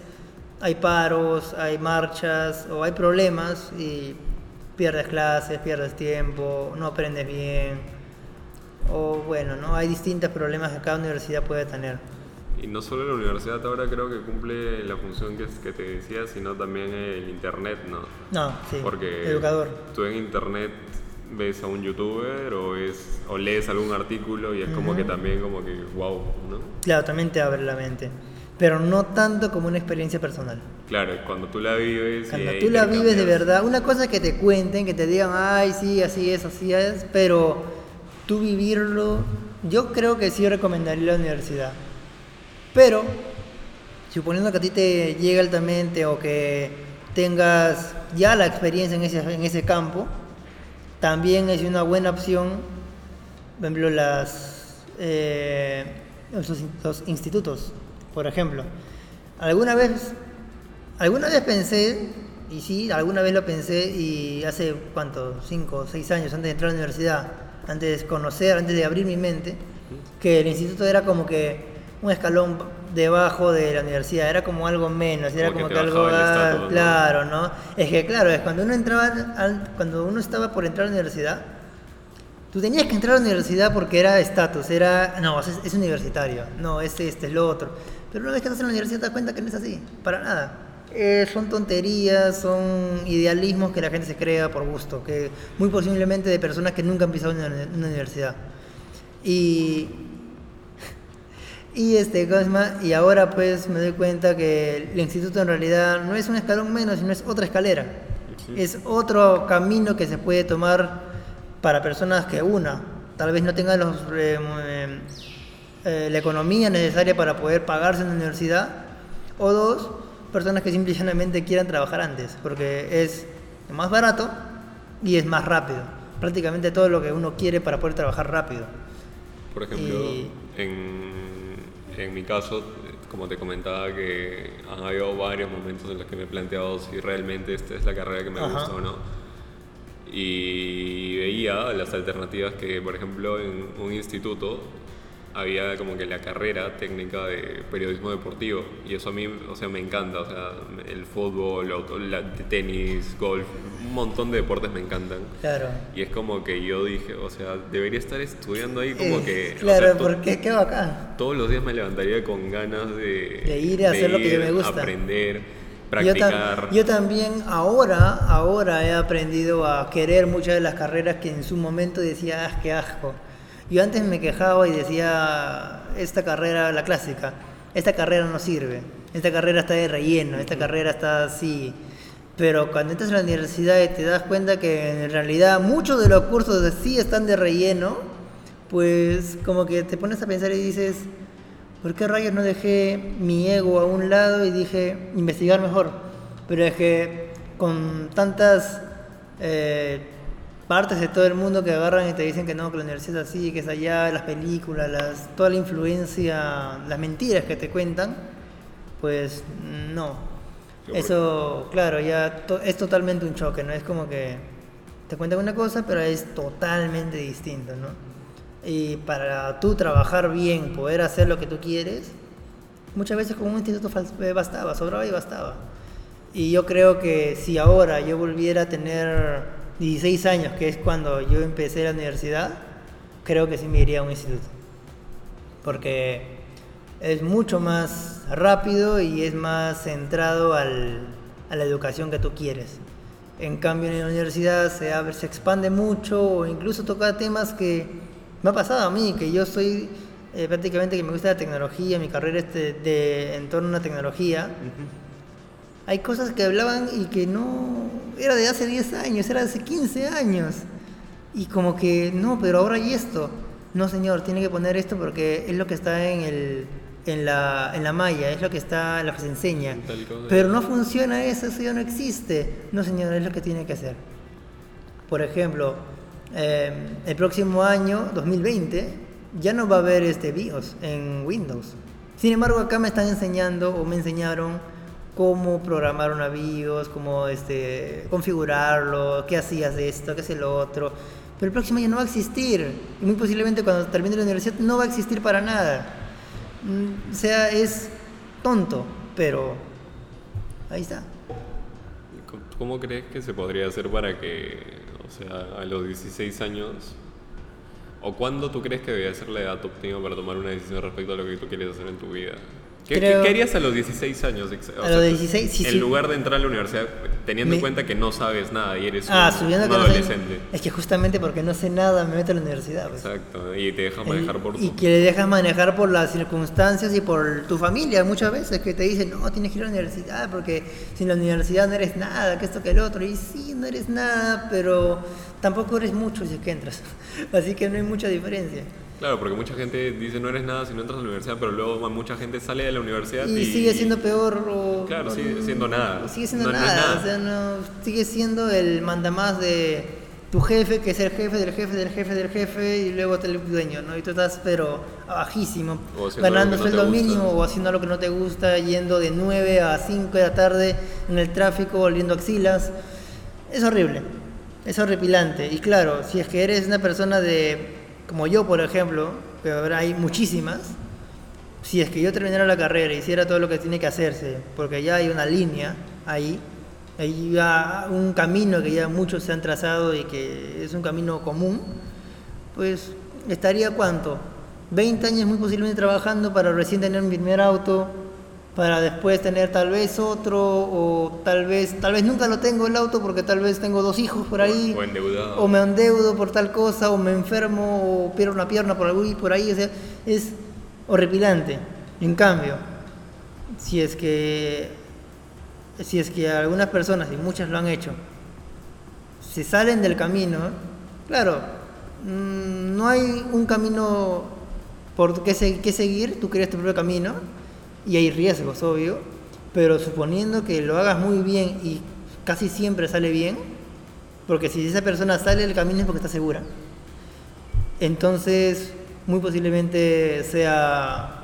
hay paros, hay marchas o hay problemas y pierdes clases, pierdes tiempo, no aprendes bien. O bueno, ¿no? Hay distintos problemas que cada universidad puede tener. Y no solo la universidad ahora creo que cumple la función que, es- que te decía, sino también el internet, ¿no? No, sí. Porque Educador. tú en internet ves a un youtuber o, ves, o lees algún artículo y es como que también como que wow, ¿no? Claro, también te abre la mente. Pero no tanto como una experiencia personal. Claro, cuando tú la vives... y Cuando ahí tú la vives de verdad, una cosa es que te cuenten, que te digan, ay, sí, así es, así es, pero tú vivirlo, yo creo que sí recomendaría la universidad. Pero, suponiendo que a ti te llega altamente o que tengas ya la experiencia en ese, en ese campo, también es una buena opción, por ejemplo, las, eh, los, los institutos, por ejemplo. ¿Alguna vez Alguna vez pensé, y sí, alguna vez lo pensé, y hace cuánto, cinco o seis años antes de entrar a la universidad, antes de conocer, antes de abrir mi mente, que el instituto era como que un escalón debajo de la universidad, era como algo menos, era Como que que, algo, claro, ¿no? Es que claro, es cuando uno entraba, al- cuando uno estaba por entrar a la universidad, Tú tenías que entrar a la universidad porque era estatus, era, no, es, es universitario, no, es este, es lo otro. Pero una vez que estás en la universidad te das cuenta que no es así, para nada. Eh, son tonterías, son idealismos que la gente se crea por gusto, que muy posiblemente de personas que nunca han pisado en una, una universidad. Y, y este, ¿cómo se llama? Y ahora pues me doy cuenta que el instituto en realidad no es un escalón menos, sino es otra escalera. Es otro camino que se puede tomar para personas que una, tal vez no tengan los, eh, eh, la economía necesaria para poder pagarse en la universidad, o dos, personas que simplemente quieran trabajar antes, porque es más barato y es más rápido. Prácticamente todo lo que uno quiere para poder trabajar rápido. Por ejemplo, Y- en, en mi caso, como te comentaba, que han habido varios momentos en los que me he planteado si realmente esta es la carrera que me Ajá. gusta o no. Y veía las alternativas que, por ejemplo, en un instituto había como que la carrera técnica de periodismo deportivo y eso a mí, o sea, me encanta, o sea, el fútbol, la- tenis, golf, un montón de deportes me encantan. Claro. Y es como que yo dije, o sea, debería estar estudiando ahí como Eh, que... o Claro, sea, to- porque qué bacán. Todos los días me levantaría con ganas de... De ir a hacer lo que ir, me gusta. Aprender, Yo, tam- yo también ahora, ahora he aprendido a querer muchas de las carreras que en su momento decía, ah, qué asco. Yo antes me quejaba y decía, esta carrera, la clásica, esta carrera no sirve, esta carrera está de relleno, esta carrera está así. Pero cuando entras a la universidad y te das cuenta que en realidad muchos de los cursos sí están de relleno, pues como que te pones a pensar y dices, ¿por qué rayos no dejé mi ego a un lado y dije investigar mejor? Pero es que con tantas eh, partes de todo el mundo que agarran y te dicen que no, que la universidad es así, que es allá, las películas, las, toda la influencia, las mentiras que te cuentan, pues no. Eso, claro, ya es totalmente un choque, ¿no? Es como que te cuentan una cosa, pero es totalmente distinto, ¿no? Y para tú trabajar bien, poder hacer lo que tú quieres, muchas veces con un instituto eh, bastaba, sobraba y bastaba. Y yo creo que si ahora yo volviera a tener 16 años, que es cuando yo empecé la universidad, creo que sí me iría a un instituto. Porque es mucho más rápido y es más centrado al, a la educación que tú quieres. En cambio en la universidad se, abre, se expande mucho o incluso toca temas que me ha pasado a mí, que yo soy eh, prácticamente que me gusta la tecnología, mi carrera es de, en torno a la tecnología. Hay cosas que hablaban y que no, era de hace 10 años, era de hace 15 años. Y como que, no, pero ahora hay esto. No, señor, tiene que poner esto porque es lo que está en, el, en, la, en la malla, es lo que está, lo que se enseña. Pero no funciona eso, eso ya no existe. No, señor, es lo que tiene que hacer. Por ejemplo, eh, el próximo año, 2020, ya no va a haber este BIOS en Windows. Sin embargo, acá me están enseñando o me enseñaron cómo programar una BIOS, cómo este, configurarlo, qué hacías esto, qué es lo otro. Pero el próximo año no va a existir. Y muy posiblemente cuando termine la universidad no va a existir para nada. Mm, o sea, es tonto, pero ahí está. ¿Cómo crees que se podría hacer para que o sea, a los 16 años. ¿O cuándo tú crees que debería ser la edad óptima para tomar una decisión respecto a lo que tú quieres hacer en tu vida? ¿Qué, querías a los 16 años? a los 16, sí, En lugar de entrar a la universidad, teniendo en cuenta que no sabes nada y eres ah, un, adolescente. es que justamente porque no sé nada me meto a la universidad. Pues. Exacto, y te dejas manejar por... Y que le dejas manejar por las circunstancias y por tu familia muchas veces, que te dicen, no, tienes que ir a la universidad porque sin la universidad no eres nada, que esto, que el otro. Y sí, no eres nada, pero tampoco eres mucho si es que entras. Así que no hay mucha diferencia. Claro, porque mucha gente dice no eres nada si no entras a la universidad, pero luego mucha gente sale de la universidad y, sigue siendo peor. O, claro, sigue siendo nada. Sigue siendo nada, o sea, no, sigue siendo el mandamás de tu jefe, que es el jefe del jefe del jefe del jefe, y luego el dueño, ¿no? Y tú estás, pero bajísimo, ganando sueldo mínimo o haciendo lo que no te gusta, yendo de 9 a 5 de la tarde en el tráfico, oliendo axilas. Es horrible, es horripilante. Y claro, si es que eres una persona de como yo, por ejemplo, pero ahora hay muchísimas, si es que yo terminara la carrera y hiciera todo lo que tiene que hacerse, porque ya hay una línea ahí, hay un camino que ya muchos se han trazado y que es un camino común, pues estaría cuánto? 20 años muy posiblemente trabajando para recién tener mi primer auto, para después tener tal vez otro o tal vez tal vez nunca lo tengo el auto porque tal vez tengo dos hijos por ahí. O, endeudado. o me endeudo por tal cosa o me enfermo o pierdo una pierna por algo por ahí o sea, es horripilante. En cambio si es que si es que algunas personas y muchas lo han hecho se salen del camino claro mm, no hay un camino por qué, qué seguir. Tú creas tu propio camino y hay riesgos, obvio, pero suponiendo que lo hagas muy bien y casi siempre sale bien, porque si esa persona sale del camino es porque está segura. Entonces, muy posiblemente sea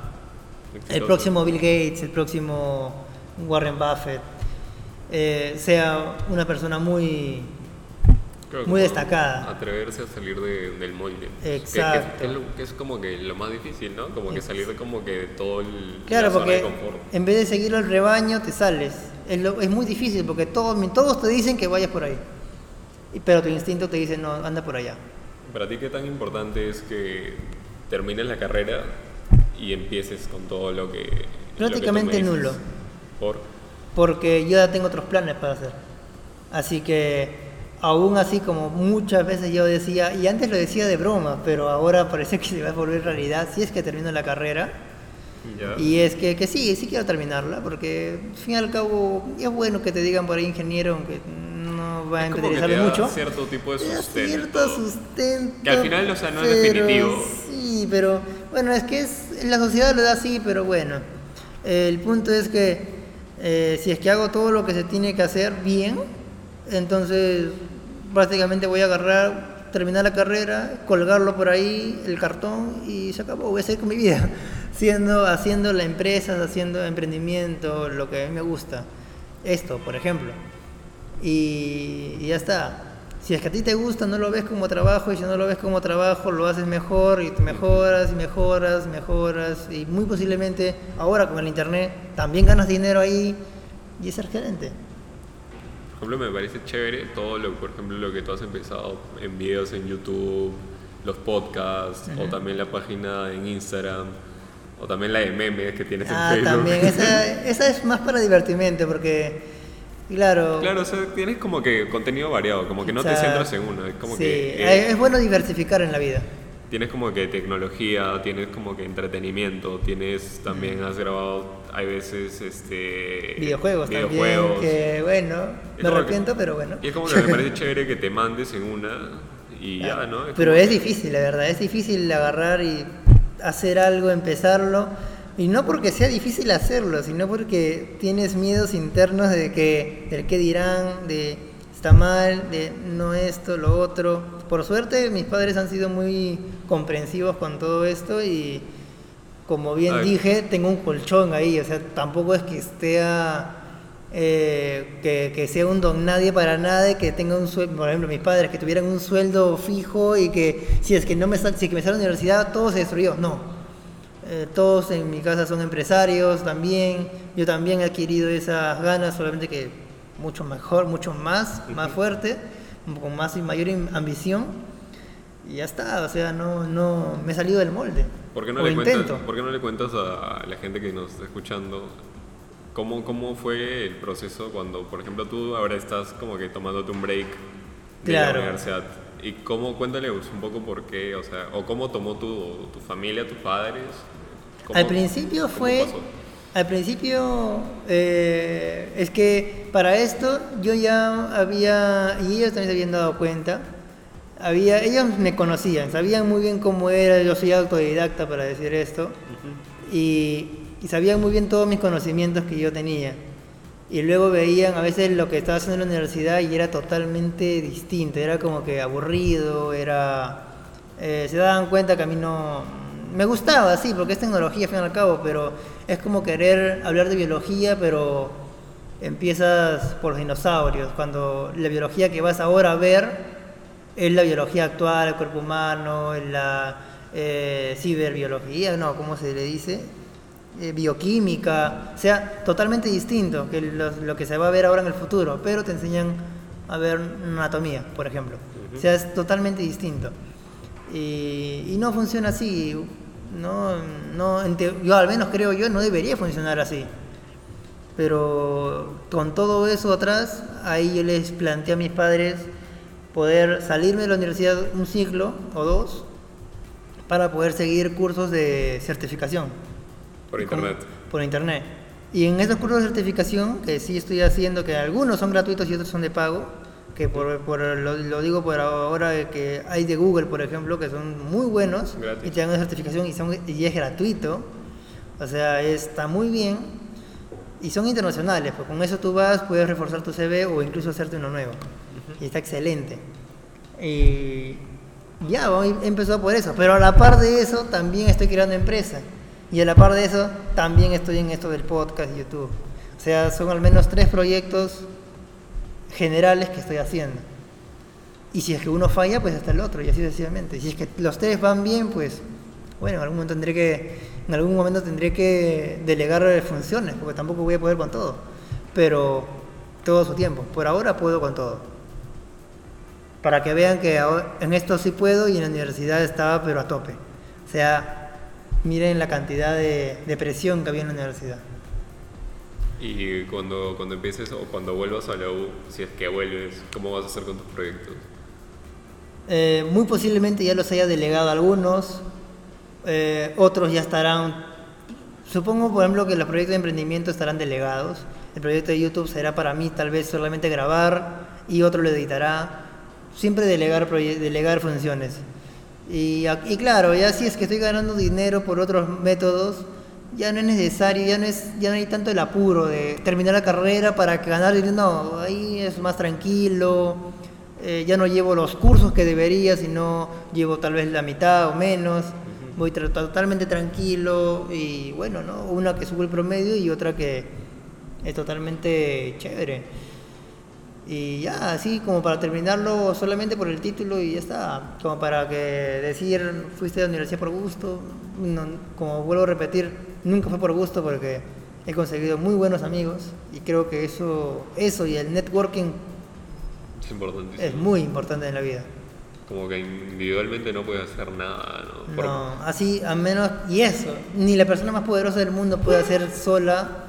el próximo Bill Gates, el próximo Warren Buffett, eh, sea una persona muy muy destacada. Atreverse a salir del molde. Exacto. Que, es como que lo más difícil, ¿no? Como que salir de como que de todo el claro, porque en vez de seguir el rebaño te sales. Es, es muy difícil porque todos, todos te dicen que vayas por ahí. Pero tu instinto te dice, no, anda por allá. ¿Para ti qué tan importante es que termines la carrera y empieces con todo lo que... Prácticamente nulo. ¿Por? Porque yo ya tengo otros planes para hacer. Así que aún así como muchas veces yo decía, y antes lo decía de broma, pero ahora parece que se va a volver realidad, si es que termino la carrera. Y es que, que, sí, sí quiero terminarla, porque al fin y al cabo es bueno que te digan por ahí ingeniero, aunque no va a Es interesar mucho. cierto tipo de sustento. cierto sustento. Que al final, o sea, no es pero definitivo. Sí, pero bueno, es que es, la sociedad lo da así, pero bueno. El punto es que eh, si es que hago todo lo que se tiene que hacer bien, entonces prácticamente voy a agarrar, terminar la carrera, colgarlo por ahí, el cartón y se acabó. Voy a seguir con mi vida, siendo, haciendo la empresa, haciendo emprendimiento, lo que a mí me gusta. Esto, por ejemplo y, y ya está. Si es que a ti te gusta, no lo ves como trabajo y si no lo ves como trabajo, lo haces mejor y te mejoras y mejoras, mejoras y muy posiblemente ahora con el internet también ganas dinero ahí y es excelente. Por ejemplo, me parece chévere todo lo, por ejemplo, lo que tú has empezado en videos en YouTube, los podcasts, o también la página en Instagram, o también la de memes que tienes Ah, en Facebook. también, esa, esa es más para divertimento porque, claro, Claro, o sea, tienes como que contenido variado, como que no o te centras en uno, es como sí, que eh, es bueno diversificar en la vida. Tienes como que tecnología, tienes como que entretenimiento, tienes también, has grabado, hay veces, este... Videojuegos, videojuegos. también, que bueno, me que- arrepiento, pero bueno. Y es como que me parece chévere que te mandes en una y ya, ¿no? Es Pero es que- difícil, la verdad, es difícil agarrar y hacer algo, empezarlo. Y no porque sea difícil hacerlo, sino porque tienes miedos internos de que, del qué dirán, de está mal, de no esto, lo otro. Por suerte, mis padres han sido muy comprensivos con todo esto y, como bien Ay. dije, tengo un colchón ahí. O sea, tampoco es que esté a- eh, que, que sea un don nadie para nada, y que tenga un sueldo, por ejemplo, mis padres que tuvieran un sueldo fijo y que si es que no me sal- si es que me sale a la universidad todo se destruyó. No. Eh, todos en mi casa son empresarios también. Yo también he adquirido esas ganas, solamente que mucho mejor, mucho más, más fuerte, con más y mayor ambición. Y ya está, o sea, no, no me he salido del molde. ¿Por qué, no O le cuentas, intento. ¿Por qué no le cuentas a la gente que nos está escuchando cómo, cómo fue el proceso cuando, por ejemplo, tú ahora estás como que tomándote un break de Claro. la universidad? Y cómo, cuéntale un poco por qué, o sea, o cómo tomó tu, tu familia, tus padres. ¿Cómo- Al principio fue, pasó? Al principio eh, es que para esto yo ya había, y ellos también se habían dado cuenta, había, ellos me conocían, sabían muy bien cómo era, yo soy autodidacta para decir esto, y, y sabían muy bien todos mis conocimientos que yo tenía. Y luego veían a veces lo que estaba haciendo en la universidad y era totalmente distinto, era como que aburrido, era... eh, se daban cuenta que a mí no... Me gustaba, sí, porque es tecnología al fin y al cabo, pero es como querer hablar de biología, pero empiezas por los dinosaurios, cuando la biología que vas ahora a ver es la biología actual, el cuerpo humano, la eh, ciberbiología, no, ¿cómo se le dice? Eh, bioquímica, o sea, totalmente distinto que lo, que se va a ver ahora en el futuro, pero te enseñan a ver anatomía, por ejemplo. O sea, es totalmente distinto. Y no funciona así. No, no, yo al menos creo yo, no debería funcionar así. Pero con todo eso atrás, ahí yo les planteé a mis padres poder salirme de la universidad un ciclo o dos para poder seguir cursos de certificación. Por internet. Por internet. Y en esos cursos de certificación, que sí estoy haciendo, que algunos son gratuitos y otros son de pago, que por, por- lo, lo digo por ahora que hay de Google, por ejemplo, que son muy buenos Gratis. y te dan una certificación y, son, y es gratuito. O sea, está muy bien. Y son internacionales, pues con eso tú vas, puedes reforzar tu CV o incluso hacerte uno nuevo. Y está excelente. Y ya, he empezado por eso. Pero a la par de eso, también estoy creando empresa. Y a la par de eso, también estoy en esto del podcast y YouTube. O sea, son al menos tres proyectos generales que estoy haciendo. Y si es que uno falla, pues hasta el otro, y así sucesivamente. Si es que los tres van bien, pues bueno, en algún momento tendré que, en algún momento tendré que delegar funciones, porque tampoco voy a poder con todo. Pero todo su tiempo. Por ahora puedo con todo. Para que vean que en esto sí puedo y en la universidad estaba pero a tope. O sea, miren la cantidad de, de presión que había en la universidad. Y cuando, cuando empieces o cuando vuelvas a la U, si es que vuelves, ¿cómo vas a hacer con tus proyectos? Eh, muy posiblemente ya los haya delegado algunos, eh, otros ya estarán supongo, por ejemplo, que los proyectos de emprendimiento estarán delegados. El proyecto de YouTube será para mí tal vez solamente grabar y otro lo editará. Siempre delegar, delegar funciones. Y, y claro, ya si es que estoy ganando dinero por otros métodos, ya no es necesario, ya no, es, ya no hay tanto el apuro de terminar la carrera para ganar dinero, no, ahí es más tranquilo, eh, ya no llevo los cursos que debería, sino llevo tal vez la mitad o menos, voy totalmente tranquilo y bueno, ¿no? Una que sube el promedio y otra que es totalmente chévere. Y ya, así como para terminarlo solamente por el título y ya está, como para que decir fuiste a la universidad por gusto, como vuelvo a repetir, nunca fue por gusto porque he conseguido muy buenos amigos y creo que eso, eso y el networking es, es muy importante en la vida. Como que individualmente no puedes hacer nada, ¿no? No, así, a menos, y eso, ni la persona más poderosa del mundo puede hacer sola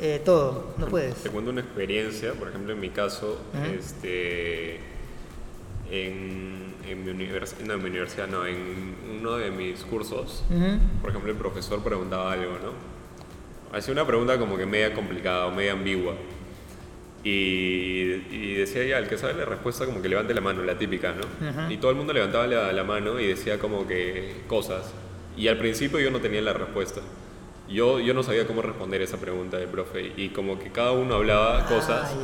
eh, todo, no puedes. Te cuento una experiencia, por ejemplo, en mi caso, este, en, en, mi universidad, no, en mi universidad, no, en uno de mis cursos, por ejemplo, el profesor preguntaba algo, ¿no? Hacía una pregunta como que media complicada o media ambigua. Y, y, decía ya, el que sabe la respuesta como que levante la mano, la típica, ¿no? Y todo el mundo levantaba la, la, mano y decía como que cosas. Y al principio yo no tenía la respuesta yo, yo no sabía cómo responder esa pregunta del profe y como que cada uno hablaba ah, cosas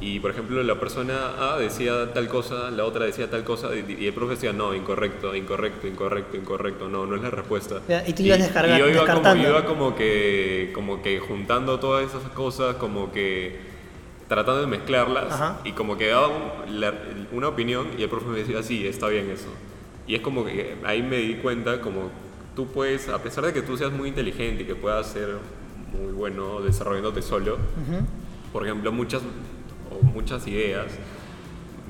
y por ejemplo la persona A decía tal cosa, la otra decía tal cosa y, el profe decía no, incorrecto, incorrecto, incorrecto, incorrecto, no, no es la respuesta. Y tú ibas y, yo iba como, iba como que como que juntando todas esas cosas como que tratando de mezclarlas y como que daba una opinión y el profe me decía sí, está bien eso. Y es como que ahí me di cuenta como tú puedes, a pesar de que tú seas muy inteligente y que puedas ser muy bueno desarrollándote solo, por ejemplo, muchas, o muchas ideas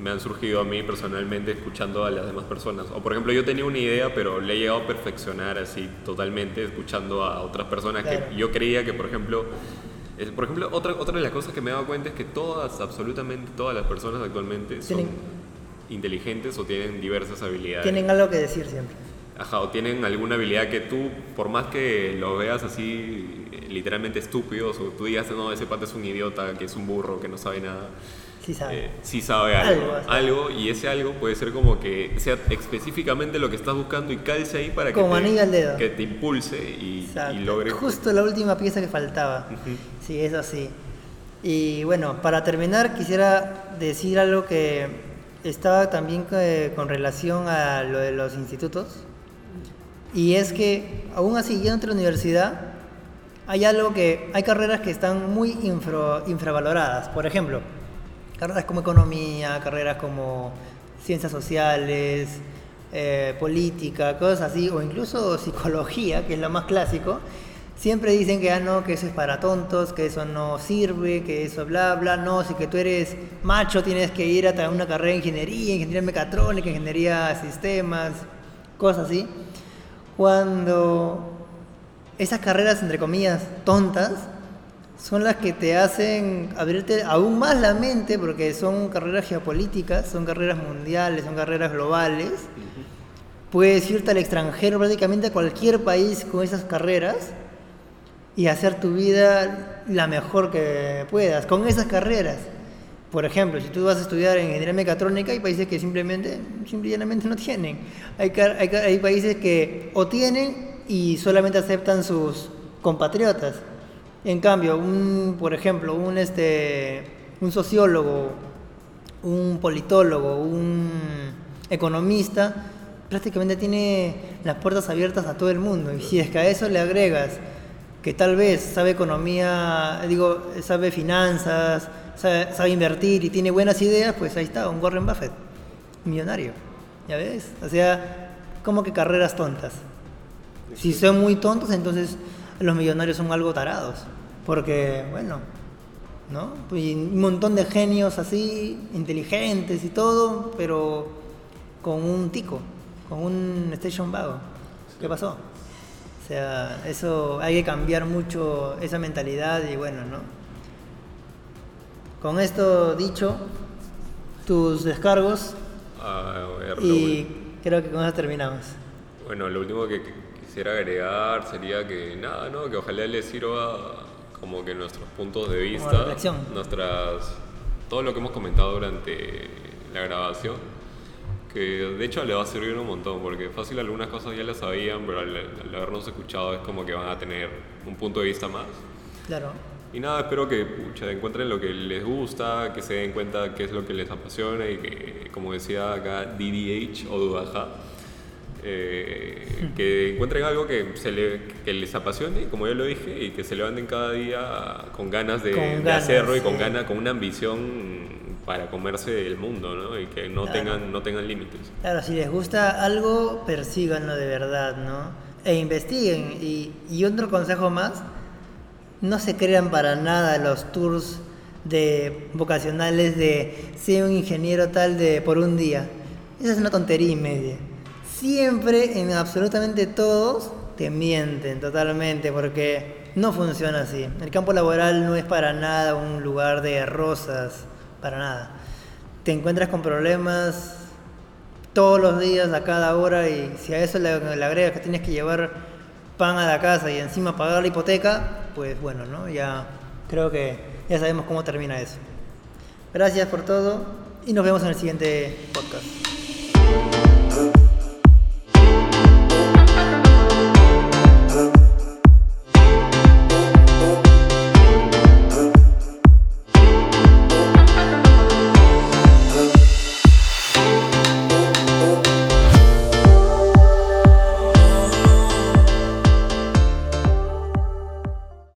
me han surgido a mí personalmente escuchando a las demás personas. O por ejemplo, yo tenía una idea, pero le he llegado a perfeccionar así totalmente escuchando a otras personas que yo creía que, por ejemplo, por ejemplo, otra, otra de las cosas que me he dado cuenta es que todas, absolutamente todas las personas actualmente son inteligentes o tienen diversas habilidades. Tienen algo que decir siempre. Ajá, o tienen alguna habilidad que tú, por más que lo veas así literalmente estúpido, o tú digas, no, ese pata es un idiota, que es un burro, que no sabe nada. Sí sabe. Eh, sí sabe algo. Algo, y ese algo puede ser como que sea específicamente lo que estás buscando y calce ahí para que, te, que te impulse y, y logre. Justo la última pieza que faltaba. Sí, es así. Y bueno, para terminar, quisiera decir algo que estaba también eh, con relación a lo de los institutos y es que, aún así, yendo a la universidad, hay algo que, hay carreras que están muy infravaloradas. Por ejemplo, carreras como economía, carreras como ciencias sociales, eh, política, cosas así, o incluso psicología, que es lo más clásico, siempre dicen que, ah, no, que eso es para tontos, que eso no sirve, que eso bla, bla, no, si que tú eres macho tienes que ir a una carrera de ingeniería, ingeniería mecatrónica, ingeniería de sistemas, cosas así cuando esas carreras, entre comillas, tontas, son las que te hacen abrirte aún más la mente, porque son carreras geopolíticas, son carreras mundiales, son carreras globales. Puedes irte al extranjero, prácticamente a cualquier país con esas carreras y hacer tu vida la mejor que puedas con esas carreras. Por ejemplo, si tú vas a estudiar en ingeniería mecatrónica, hay países que simplemente, simplemente no tienen. Hay, hay, países que o tienen y solamente aceptan sus compatriotas. En cambio, un, por ejemplo, un, este, un sociólogo, un politólogo, un economista, prácticamente tiene las puertas abiertas a todo el mundo. Y si es que a eso le agregas que tal vez sabe economía, digo, sabe finanzas, sabe, invertir y tiene buenas ideas, pues ahí está, un Warren Buffett, millonario. ¿Ya ves? O sea, como que carreras tontas. Si son muy tontos, entonces los millonarios son algo tarados. Porque, bueno, ¿no? Y un montón de genios así, inteligentes y todo, pero con un tico, con un station vago. ¿Qué pasó? O sea, eso hay que cambiar mucho esa mentalidad y bueno, ¿no? Con esto dicho, tus descargos. y creo que con eso terminamos. Bueno, lo último que quisiera agregar sería que nada, ¿no? Que ojalá les sirva como que nuestros puntos de vista, nuestras todo lo que hemos comentado durante la grabación, que de hecho le va a servir un montón, porque fácil algunas cosas ya las sabían, pero al, al habernos escuchado es como que van a tener un punto de vista más. Claro. Y nada, espero que pucha, encuentren lo que les gusta, que se den cuenta qué es lo que les apasiona y que, como decía acá DDH o Dudaja, eh, que encuentren algo que, se le- que les apasione, como yo lo dije, y que se levanten cada día con ganas de, Con de ganas, hacerlo y con sí. ganas, con una ambición para comerse el mundo, ¿no? Y que no Claro. tengan, no tengan límites. Claro, si les gusta algo, persíganlo de verdad, ¿no? E investiguen. Y, y otro consejo más, no se crean para nada los tours de vocacionales de ser un ingeniero tal de por un día. Esa es una tontería y media. Siempre, en absolutamente todos, te mienten totalmente porque no funciona así. El campo laboral no es para nada un lugar de rosas, para nada. Te encuentras con problemas todos los días, a cada hora, y si a eso le, le agregas que tienes que llevar pan a la casa y encima pagar la hipoteca, pues bueno, ¿no? Ya creo que ya sabemos cómo termina eso. Gracias por todo y nos vemos en el siguiente podcast.